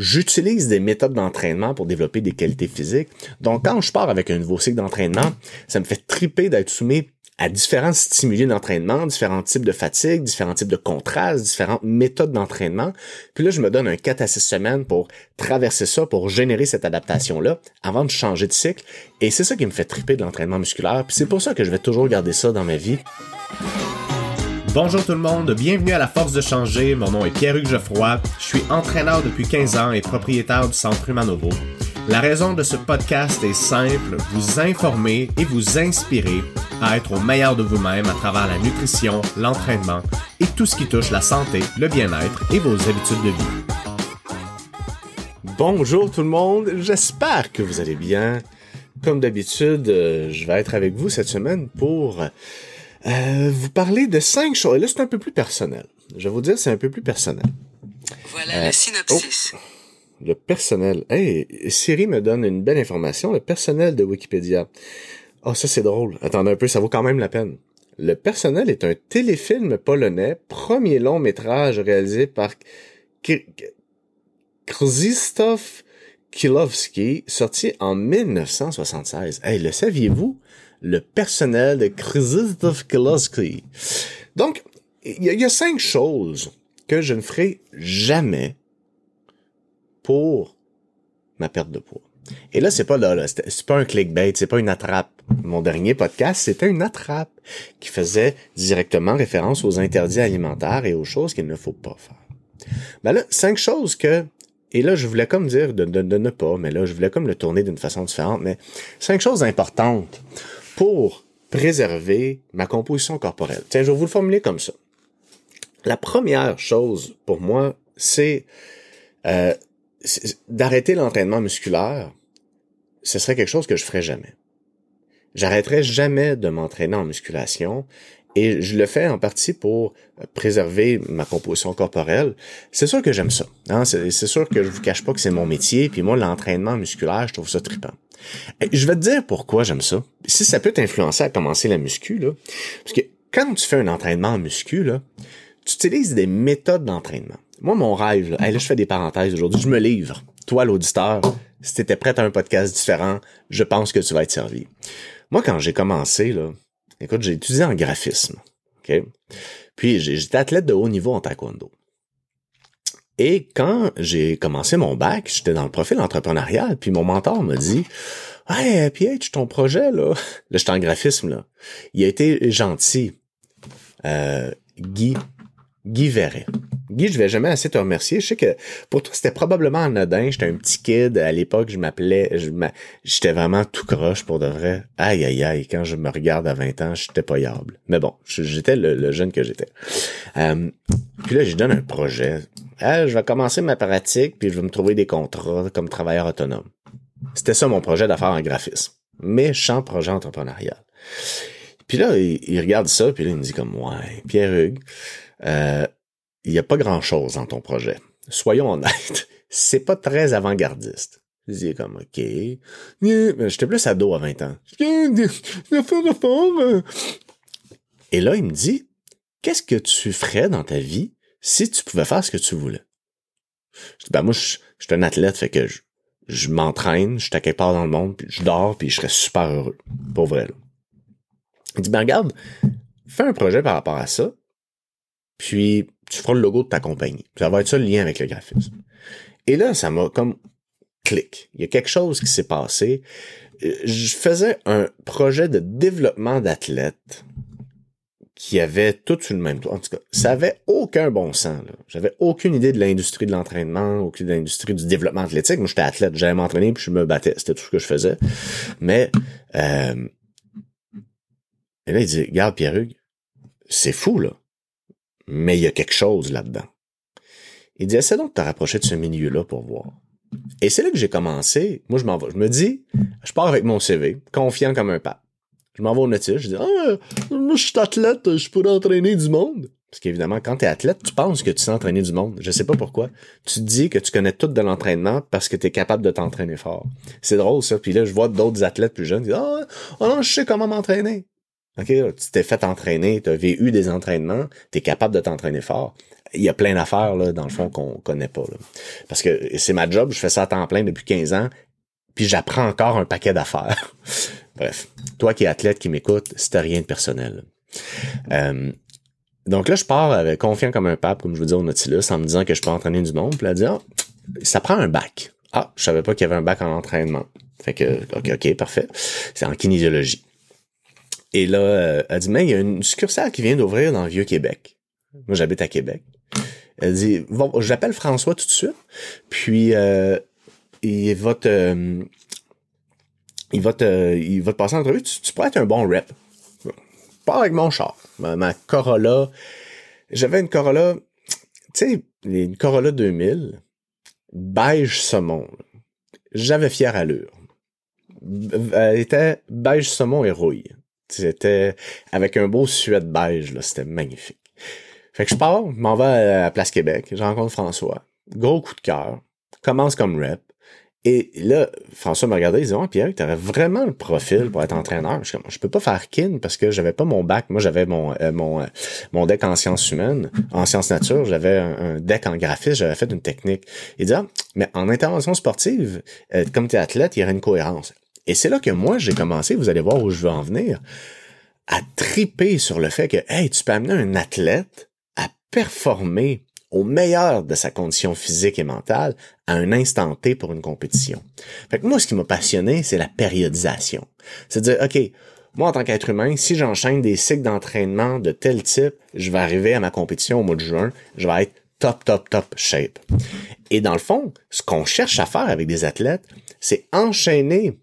j'utilise des méthodes d'entraînement pour développer des qualités physiques. Donc, quand je pars avec un nouveau cycle d'entraînement, ça me fait triper d'être soumis à différents stimuli d'entraînement, différents types de fatigue, différents types de contrastes, différentes méthodes d'entraînement. Puis là, je me donne un 4 à 6 semaines pour traverser ça, pour générer cette adaptation-là avant de changer de cycle. Et c'est ça qui me fait triper de l'entraînement musculaire. Puis c'est pour ça que je vais toujours garder ça dans ma vie. Bonjour tout le monde, bienvenue à La Force de changer. Mon nom est Pierre-Hugues Geoffroy. Je suis entraîneur depuis 15 ans et propriétaire du Centre Humanovo. La raison de ce podcast est simple, vous informer et vous inspirer à être au meilleur de vous-même à travers la nutrition, l'entraînement et tout ce qui touche la santé, le bien-être et vos habitudes de vie. Bonjour tout le monde, j'espère que vous allez bien. Comme d'habitude, euh, je vais être avec vous cette semaine pour euh, vous parler de cinq choses. Et là, c'est un peu plus personnel. Je vais vous dire, c'est un peu plus personnel. Voilà le synopsis. oh, le personnel. Hey, Siri me donne une belle information. Le personnel de Wikipédia. Oh, ça c'est drôle. Attendez un peu, ça vaut quand même la peine. Le personnel est un téléfilm polonais, premier long métrage réalisé par Krzysztof Kilowski, sorti en 1976. Hey, le saviez-vous? Le personnel de Krzysztof Kilowski. Donc, il y, a- cinq choses que je ne ferai jamais pour ma perte de poids. Et là, c'est pas là, c'est pas un clickbait, c'est pas une attrape. Mon dernier podcast, c'était une attrape qui faisait directement référence aux interdits alimentaires et aux choses qu'il ne faut pas faire. Ben là, cinq choses que, et là, je voulais comme dire de ne pas, mais là, je voulais comme le tourner d'une façon différente, mais cinq choses importantes pour préserver ma composition corporelle. Tiens, je vais vous le formuler comme ça. La première chose pour moi, c'est euh, d'arrêter l'entraînement musculaire, ce serait quelque chose que je ferais jamais. J'arrêterai jamais de m'entraîner en musculation et je le fais en partie pour préserver ma composition corporelle. C'est sûr que j'aime ça. Hein? C'est c'est sûr que je vous cache pas que c'est mon métier. Puis moi, l'entraînement musculaire, je trouve ça trippant. Je vais te dire pourquoi j'aime ça. Si ça peut t'influencer à commencer la muscu, là, parce que quand tu fais un entraînement en muscu, tu utilises des méthodes d'entraînement. Moi, mon rêve, là, je fais des parenthèses aujourd'hui, je me livre. Toi, l'auditeur, si tu étais prêt à un podcast différent, je pense que tu vas être servi. Moi, quand j'ai commencé, là, écoute, j'ai étudié en graphisme. OK? Puis, j'étais athlète de haut niveau en taekwondo. Et quand j'ai commencé mon bac, j'étais dans le profil entrepreneurial, puis mon mentor m'a dit Hey, PH, ton projet, là, là, j'étais en graphisme, là. Il a été gentil. Euh, Guy, Guy Verret. Guy, je vais jamais assez te remercier. Je sais que pour toi, c'était probablement anodin. J'étais un petit kid. À l'époque, je m'appelais, j'étais vraiment tout croche pour de vrai. Aïe, aïe, aïe. Quand je me regarde à 20 ans, j'étais pas yable. Mais bon, j'étais le, le jeune que j'étais. Euh, puis là, je donne un projet. Ah, je vais commencer ma pratique, puis je vais me trouver des contrats comme travailleur autonome. C'était ça mon projet d'affaires en graphisme. Méchant projet entrepreneurial. Puis là, il, il regarde ça, puis là, il me dit comme, ouais, Pierre-Hugues, euh, il y a pas grand-chose dans ton projet. Soyons honnêtes, c'est pas très avant-gardiste. Je dis comme, OK. Mais J'étais plus ado à 20 ans. Et là, il me dit, qu'est-ce que tu ferais dans ta vie si tu pouvais faire ce que tu voulais? Je dis, ben moi, je, suis un athlète, fait que je, je m'entraîne, je suis à quelque part dans le monde, puis je dors, puis je serais super heureux. Pour vrai, là. Il dit, ben regarde, fais un projet par rapport à ça, puis tu feras le logo de ta compagnie. Ça va être ça le lien avec le graphisme. Et là, ça m'a comme clic. Il y a quelque chose qui s'est passé. Euh, Je faisais un projet de développement d'athlètes qui avait tout sur le même toit. En tout cas, ça avait aucun bon sens. J'avais aucune idée de l'industrie de l'entraînement, aucune de l'industrie du développement athlétique. Moi, j'étais athlète, j'allais m'entraîner puis je me battais. C'était tout ce que je faisais. Mais euh, et là, il dit, regarde, Pierre-Hugues, c'est fou, là. Mais il y a quelque chose là-dedans. Il dit, essaie donc de te rapprocher de ce milieu-là pour voir. Et c'est là que j'ai commencé. Moi, je m'en vais. Je me dis, je pars avec mon CV, confiant comme un pape. Je m'en vais au notice. Je dis, ah, moi, je suis athlète, je pourrais entraîner du monde. Parce qu'évidemment, quand tu es athlète, tu penses que tu sais entraîner du monde. Je sais pas pourquoi. Tu te dis que tu connais tout de l'entraînement parce que tu es capable de t'entraîner fort. C'est drôle, ça. Puis là, je vois d'autres athlètes plus jeunes qui disent, ah, oh non, je sais comment m'entraîner. OK, tu t'es fait entraîner, tu as eu des entraînements, tu es capable de t'entraîner fort. il y a plein d'affaires, là, dans le fond, qu'on connaît pas. Là. Parce que c'est ma job, je fais ça à temps plein depuis 15 ans, puis j'apprends encore un paquet d'affaires. Bref, toi qui es athlète, qui m'écoute, c'était rien de personnel. Euh, donc là, je pars avec confiant comme un pape, comme je vous dis au Nautilus, en me disant que je peux entraîner du monde. Puis là, dit, ah, ça prend un bac. Ah, je savais pas qu'il y avait un bac en entraînement. Fait que, ok, ok, parfait. C'est en kinésiologie. Et là, euh, elle dit, mais il y a une succursale qui vient d'ouvrir dans le Vieux-Québec. Moi, j'habite à Québec. Elle dit, bon, j'appelle François tout de suite. Puis, euh, il va te, il va te, il va te passer en entrevue. Tu, pourrais être un bon rep. Pas avec mon char. Ma, Corolla. J'avais une Corolla, tu sais, une Corolla 2000, beige saumon. J'avais fière allure. Elle était beige saumon et rouille. C'était avec un beau suède beige, là. C'était magnifique. Fait que je pars, m'en vais à Place Québec, je rencontre François. Gros coup de cœur. Commence comme rep. Et là, François me regardait, il disait, oh, Pierre, tu aurais vraiment le profil pour être entraîneur. Je, je peux pas faire kin parce que j'avais pas mon bac. Moi, j'avais mon, euh, mon, euh, mon deck en sciences humaines, en sciences nature. J'avais un, deck en graphisme. J'avais fait une technique. Il dit, ah, mais en intervention sportive, euh, comme tu es athlète, il y aurait une cohérence. Et c'est là que moi, j'ai commencé, vous allez voir où je veux en venir, à triper sur le fait que, hey, tu peux amener un athlète à performer au meilleur de sa condition physique et mentale à un instant T pour une compétition. Fait que moi, ce qui m'a passionné, c'est la périodisation. C'est à dire, OK, moi, en tant qu'être humain, si j'enchaîne des cycles d'entraînement de tel type, je vais arriver à ma compétition au mois de juin, je vais être top, top, top shape. Et dans le fond, ce qu'on cherche à faire avec des athlètes, c'est enchaîner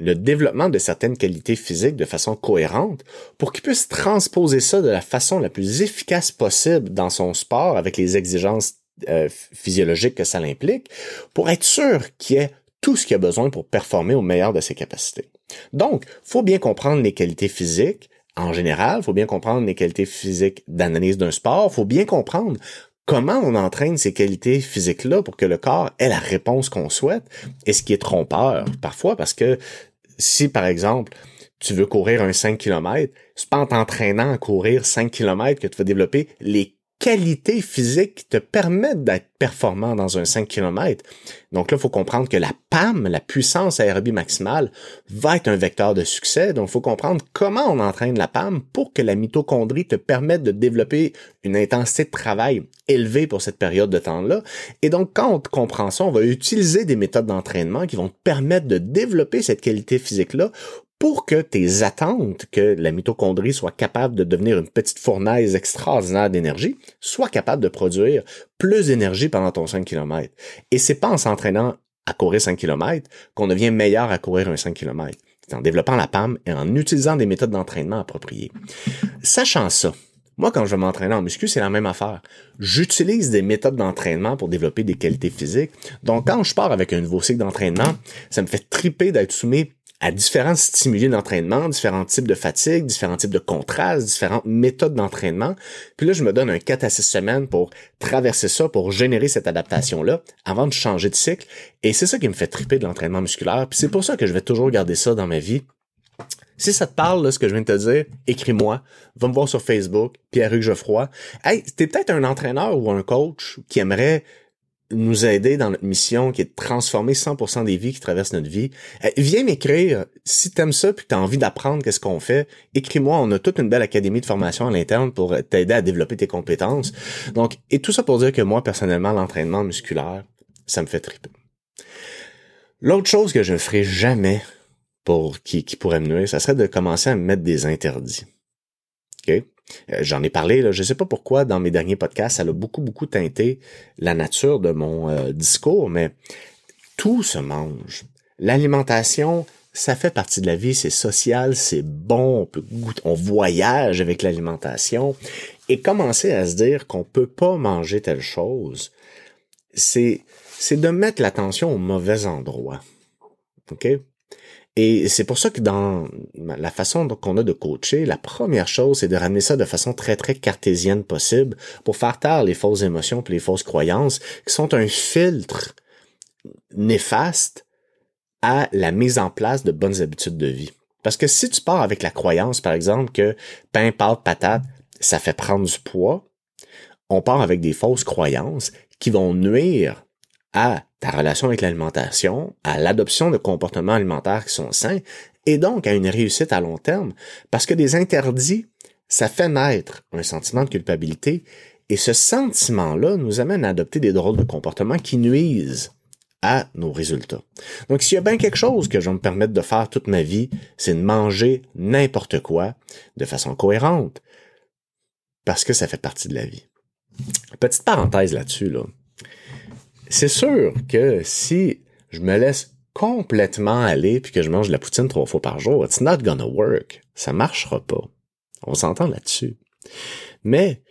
le développement de certaines qualités physiques de façon cohérente pour qu'il puisse transposer ça de la façon la plus efficace possible dans son sport avec les exigences euh, physiologiques que ça implique pour être sûr qu'il ait tout ce qu'il a besoin pour performer au meilleur de ses capacités. Donc, faut bien comprendre les qualités physiques en général, faut bien comprendre les qualités physiques d'analyse d'un sport, faut bien comprendre comment on entraîne ces qualités physiques-là pour que le corps ait la réponse qu'on souhaite, et ce qui est trompeur parfois, parce que si, par exemple, tu veux courir un 5 km, c'est pas en t'entraînant à courir 5 km que tu vas développer les qualités physiques qui te permettent d'être performant dans un 5 km. Donc là, il faut comprendre que la PAM, la puissance aérobie maximale, va être un vecteur de succès. Donc, il faut comprendre comment on entraîne la PAM pour que la mitochondrie te permette de développer une intensité de travail élevée pour cette période de temps-là. Et donc, quand on comprend ça, on va utiliser des méthodes d'entraînement qui vont te permettre de développer cette qualité physique-là pour que tes attentes, que la mitochondrie soit capable de devenir une petite fournaise extraordinaire d'énergie, soit capable de produire plus d'énergie pendant ton 5 km. Et c'est pas en s'entraînant à courir 5 km qu'on devient meilleur à courir un 5 km. C'est en développant la PAM et en utilisant des méthodes d'entraînement appropriées. Sachant ça, moi, quand je vais m'entraîner en muscu, c'est la même affaire. J'utilise des méthodes d'entraînement pour développer des qualités physiques. Donc, quand je pars avec un nouveau cycle d'entraînement, ça me fait triper d'être soumis à différents stimuli d'entraînement, différents types de fatigue, différents types de contrastes, différentes méthodes d'entraînement. Puis là, je me donne un 4 à 6 semaines pour traverser ça, pour générer cette adaptation-là avant de changer de cycle. Et c'est ça qui me fait triper de l'entraînement musculaire. Puis c'est pour ça que je vais toujours garder ça dans ma vie. Si ça te parle, là, ce que je viens de te dire, écris-moi. Va me voir sur Facebook, Pierre-Hugues Geoffroy. Hey, t'es peut-être un entraîneur ou un coach qui aimerait nous aider dans notre mission qui est de transformer 100% des vies qui traversent notre vie. Euh, viens m'écrire si t'aimes ça puis que t'as envie d'apprendre qu'est-ce qu'on fait. Écris-moi, on a toute une belle académie de formation à l'interne pour t'aider à développer tes compétences. Donc, et tout ça pour dire que moi, personnellement, l'entraînement musculaire, ça me fait triper. L'autre chose que je ne ferai jamais pour qui, qui pourrait me nuire, ça serait de commencer à me mettre des interdits. Euh, j'en ai parlé, là, je ne sais pas pourquoi, dans mes derniers podcasts, ça a beaucoup, beaucoup teinté la nature de mon euh, discours, mais tout se mange. L'alimentation, ça fait partie de la vie, c'est social, c'est bon, on peut goûter, on voyage avec l'alimentation. Et commencer à se dire qu'on peut pas manger telle chose, c'est, c'est de mettre l'attention au mauvais endroit. OK? Et c'est pour ça que dans la façon qu'on a de coacher, la première chose, c'est de ramener ça de façon très, très cartésienne possible pour faire taire les fausses émotions et les fausses croyances qui sont un filtre néfaste à la mise en place de bonnes habitudes de vie. Parce que si tu pars avec la croyance, par exemple, que pain, pâte, patate, ça fait prendre du poids, on part avec des fausses croyances qui vont nuire à ta relation avec l'alimentation, à l'adoption de comportements alimentaires qui sont sains, et donc à une réussite à long terme, parce que des interdits, ça fait naître un sentiment de culpabilité, et ce sentiment-là nous amène à adopter des drôles de comportements qui nuisent à nos résultats. Donc, s'il y a bien quelque chose que je vais me permettre de faire toute ma vie, c'est de manger n'importe quoi de façon cohérente, parce que ça fait partie de la vie. Petite parenthèse là-dessus, là. C'est sûr que si je me laisse complètement aller puis que je mange de la poutine trois fois par jour, it's not gonna work. Ça marchera pas. On s'entend là-dessus. Mais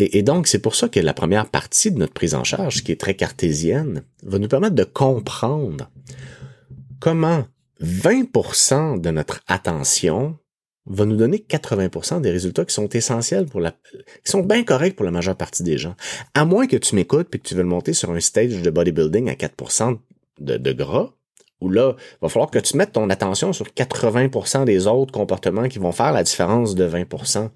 et, donc, c'est pour ça que la première partie de notre prise en charge, qui est très cartésienne, va nous permettre de comprendre comment 20% de notre attention va nous donner 80% des résultats qui sont essentiels pour la, qui sont bien corrects pour la majeure partie des gens. À moins que tu m'écoutes et que tu veux le monter sur un stage de bodybuilding à 4% de, de gras, où là, il va falloir que tu mettes ton attention sur 80% des autres comportements qui vont faire la différence de 20%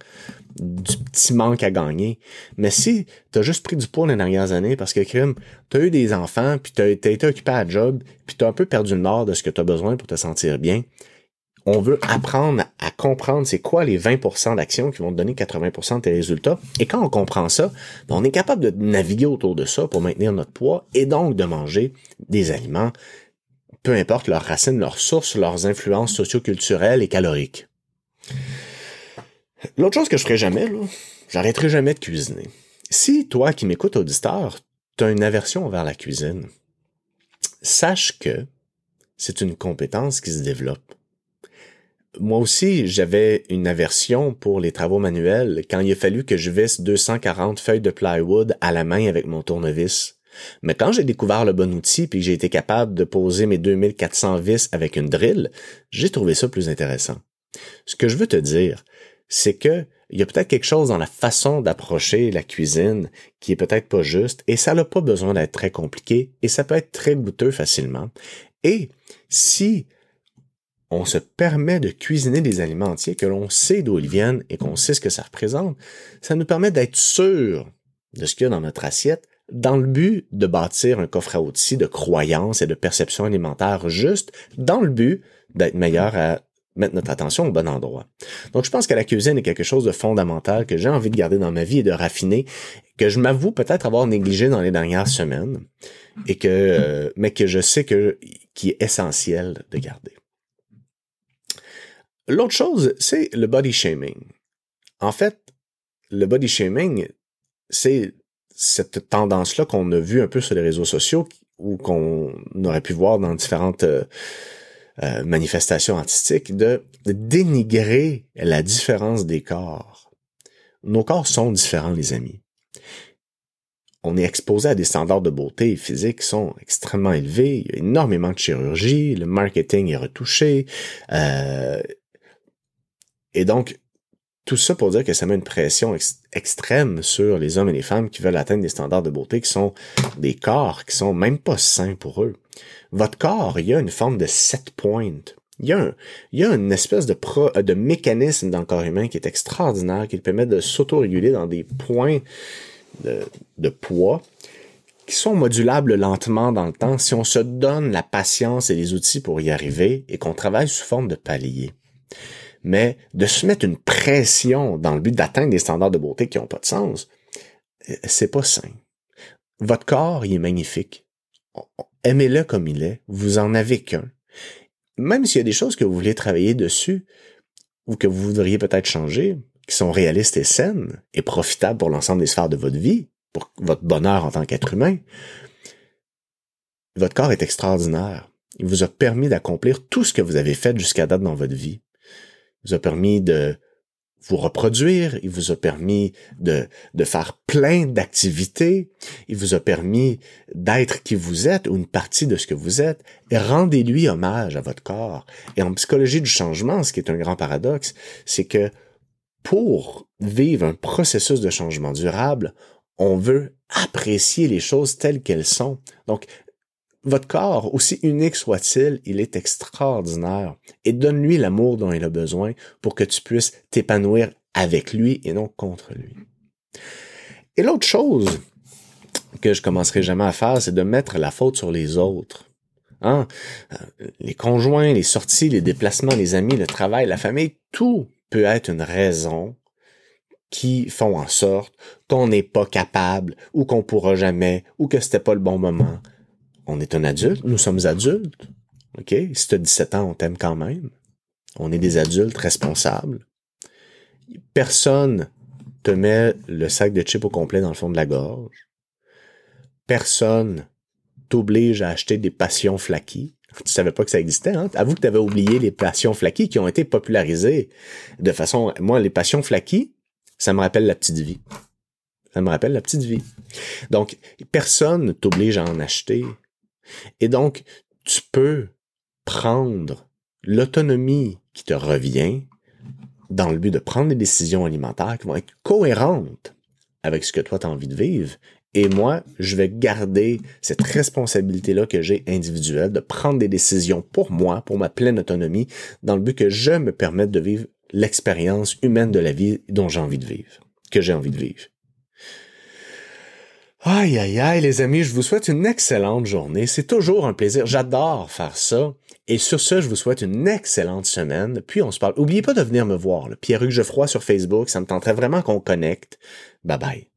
du petit manque à gagner. Mais si tu as juste pris du poids les dernières années parce que crime, tu as eu des enfants, puis tu as, été occupé à job, puis tu as un peu perdu le nord de ce que tu as besoin pour te sentir bien, on veut apprendre comprendre c'est quoi les 20% d'actions qui vont te donner 80% de tes résultats. Et quand on comprend ça, ben, on est capable de naviguer autour de ça pour maintenir notre poids et donc de manger des aliments peu importe leurs racines, leurs sources, leurs influences socioculturelles et caloriques. L'autre chose que je ferai jamais, j'arrêterai jamais de cuisiner. Si toi qui m'écoutes auditeur, tu as une aversion envers la cuisine, sache que c'est une compétence qui se développe. Moi aussi, j'avais une aversion pour les travaux manuels quand il a fallu que je visse 240 feuilles de plywood à la main avec mon tournevis. Mais quand j'ai découvert le bon outil puis j'ai été capable de poser mes 2400 vis avec une drill, j'ai trouvé ça plus intéressant. Ce que je veux te dire, c'est que il y a peut-être quelque chose dans la façon d'approcher la cuisine qui est peut-être pas juste et ça n'a pas besoin d'être très compliqué et ça peut être très goûteux facilement. Et si on se permet de cuisiner des aliments entiers que l'on sait d'où ils viennent et qu'on sait ce que ça représente, ça nous permet d'être sûr de ce qu'il y a dans notre assiette dans le but de bâtir un coffre à outils de croyances et de perception alimentaire juste, dans le but d'être meilleur à mettre notre attention au bon endroit. Donc je pense que la cuisine est quelque chose de fondamental que j'ai envie de garder dans ma vie et de raffiner, que je m'avoue peut-être avoir négligé dans les dernières semaines, et que, mais que je sais que qui est essentiel de garder. L'autre chose, c'est le body shaming. En fait, le body shaming, c'est cette tendance-là qu'on a vue un peu sur les réseaux sociaux ou qu'on aurait pu voir dans différentes euh, euh, manifestations artistiques, de, dénigrer la différence des corps. Nos corps sont différents, les amis. On est exposé à des standards de beauté physique qui sont extrêmement élevés. Il y a énormément de chirurgie, le marketing est retouché. Euh, et donc, tout ça pour dire que ça met une pression extrême sur les hommes et les femmes qui veulent atteindre des standards de beauté qui sont des corps qui sont même pas sains pour eux. Votre corps, il y a une forme de set point. Il y a, une espèce de, mécanisme dans le corps humain qui est extraordinaire, qui permet de s'auto-réguler dans des points de, poids qui sont modulables lentement dans le temps si on se donne la patience et les outils pour y arriver et qu'on travaille sous forme de paliers mais de se mettre une pression dans le but d'atteindre des standards de beauté qui n'ont pas de sens, euh, c'est pas sain. Votre corps, il est magnifique. Aimez-le comme il est. Vous en avez qu'un. Même s'il y a des choses que vous voulez travailler dessus ou que vous voudriez peut-être changer, qui sont réalistes et saines et profitables pour l'ensemble des sphères de votre vie, pour votre bonheur en tant qu'être humain, votre corps est extraordinaire. Il vous a permis d'accomplir tout ce que vous avez fait jusqu'à date dans votre vie vous a permis de vous reproduire, il vous a permis de, de faire plein d'activités, il vous a permis d'être qui vous êtes ou une partie de ce que vous êtes, et rendez-lui hommage à votre corps. Et en psychologie du changement, ce qui est un grand paradoxe, c'est que pour vivre un processus de changement durable, on veut apprécier les choses telles qu'elles sont. Donc, votre corps, aussi unique soit-il, il est extraordinaire et donne-lui l'amour dont il a besoin pour que tu puisses t'épanouir avec lui et non contre lui. Et l'autre chose que je commencerai jamais à faire, c'est de mettre la faute sur les autres. Hein? Euh, les conjoints, les sorties, les déplacements, les amis, le travail, la famille, tout peut être une raison qui font en sorte qu'on n'est pas capable ou qu'on pourra jamais ou que c'était pas le bon moment. On est un adulte, nous sommes adultes. OK? Si tu as 17 ans, on t'aime quand même. On est des adultes responsables. Personne te met le sac de chips au complet dans le fond de la gorge. Personne t'oblige à acheter des passions flaquies. Tu savais pas que ça existait, hein? Avoue que tu avais oublié les passions flaquies qui ont été popularisées de façon, moi, les passions flaquies, ça me rappelle la petite vie. Ça me rappelle la petite vie. Donc, personne ne t'oblige à en acheter. Et donc, tu peux prendre l'autonomie qui te revient dans le but de prendre des décisions alimentaires qui vont être cohérentes avec ce que toi tu as envie de vivre. Et moi, je vais garder cette responsabilité-là que j'ai individuelle de prendre des décisions pour moi, pour ma pleine autonomie, dans le but que je me permette de vivre l'expérience humaine de la vie dont j'ai envie de vivre, que j'ai envie de vivre. Aïe, aïe, aïe, les amis, je vous souhaite une excellente journée. C'est toujours un plaisir. J'adore faire ça. Et sur ce, je vous souhaite une excellente semaine. Puis on se parle. N'oubliez pas de venir me voir. Pierre-Hugues Geoffroy sur Facebook. Ça me tenterait vraiment qu'on connecte. Bye bye.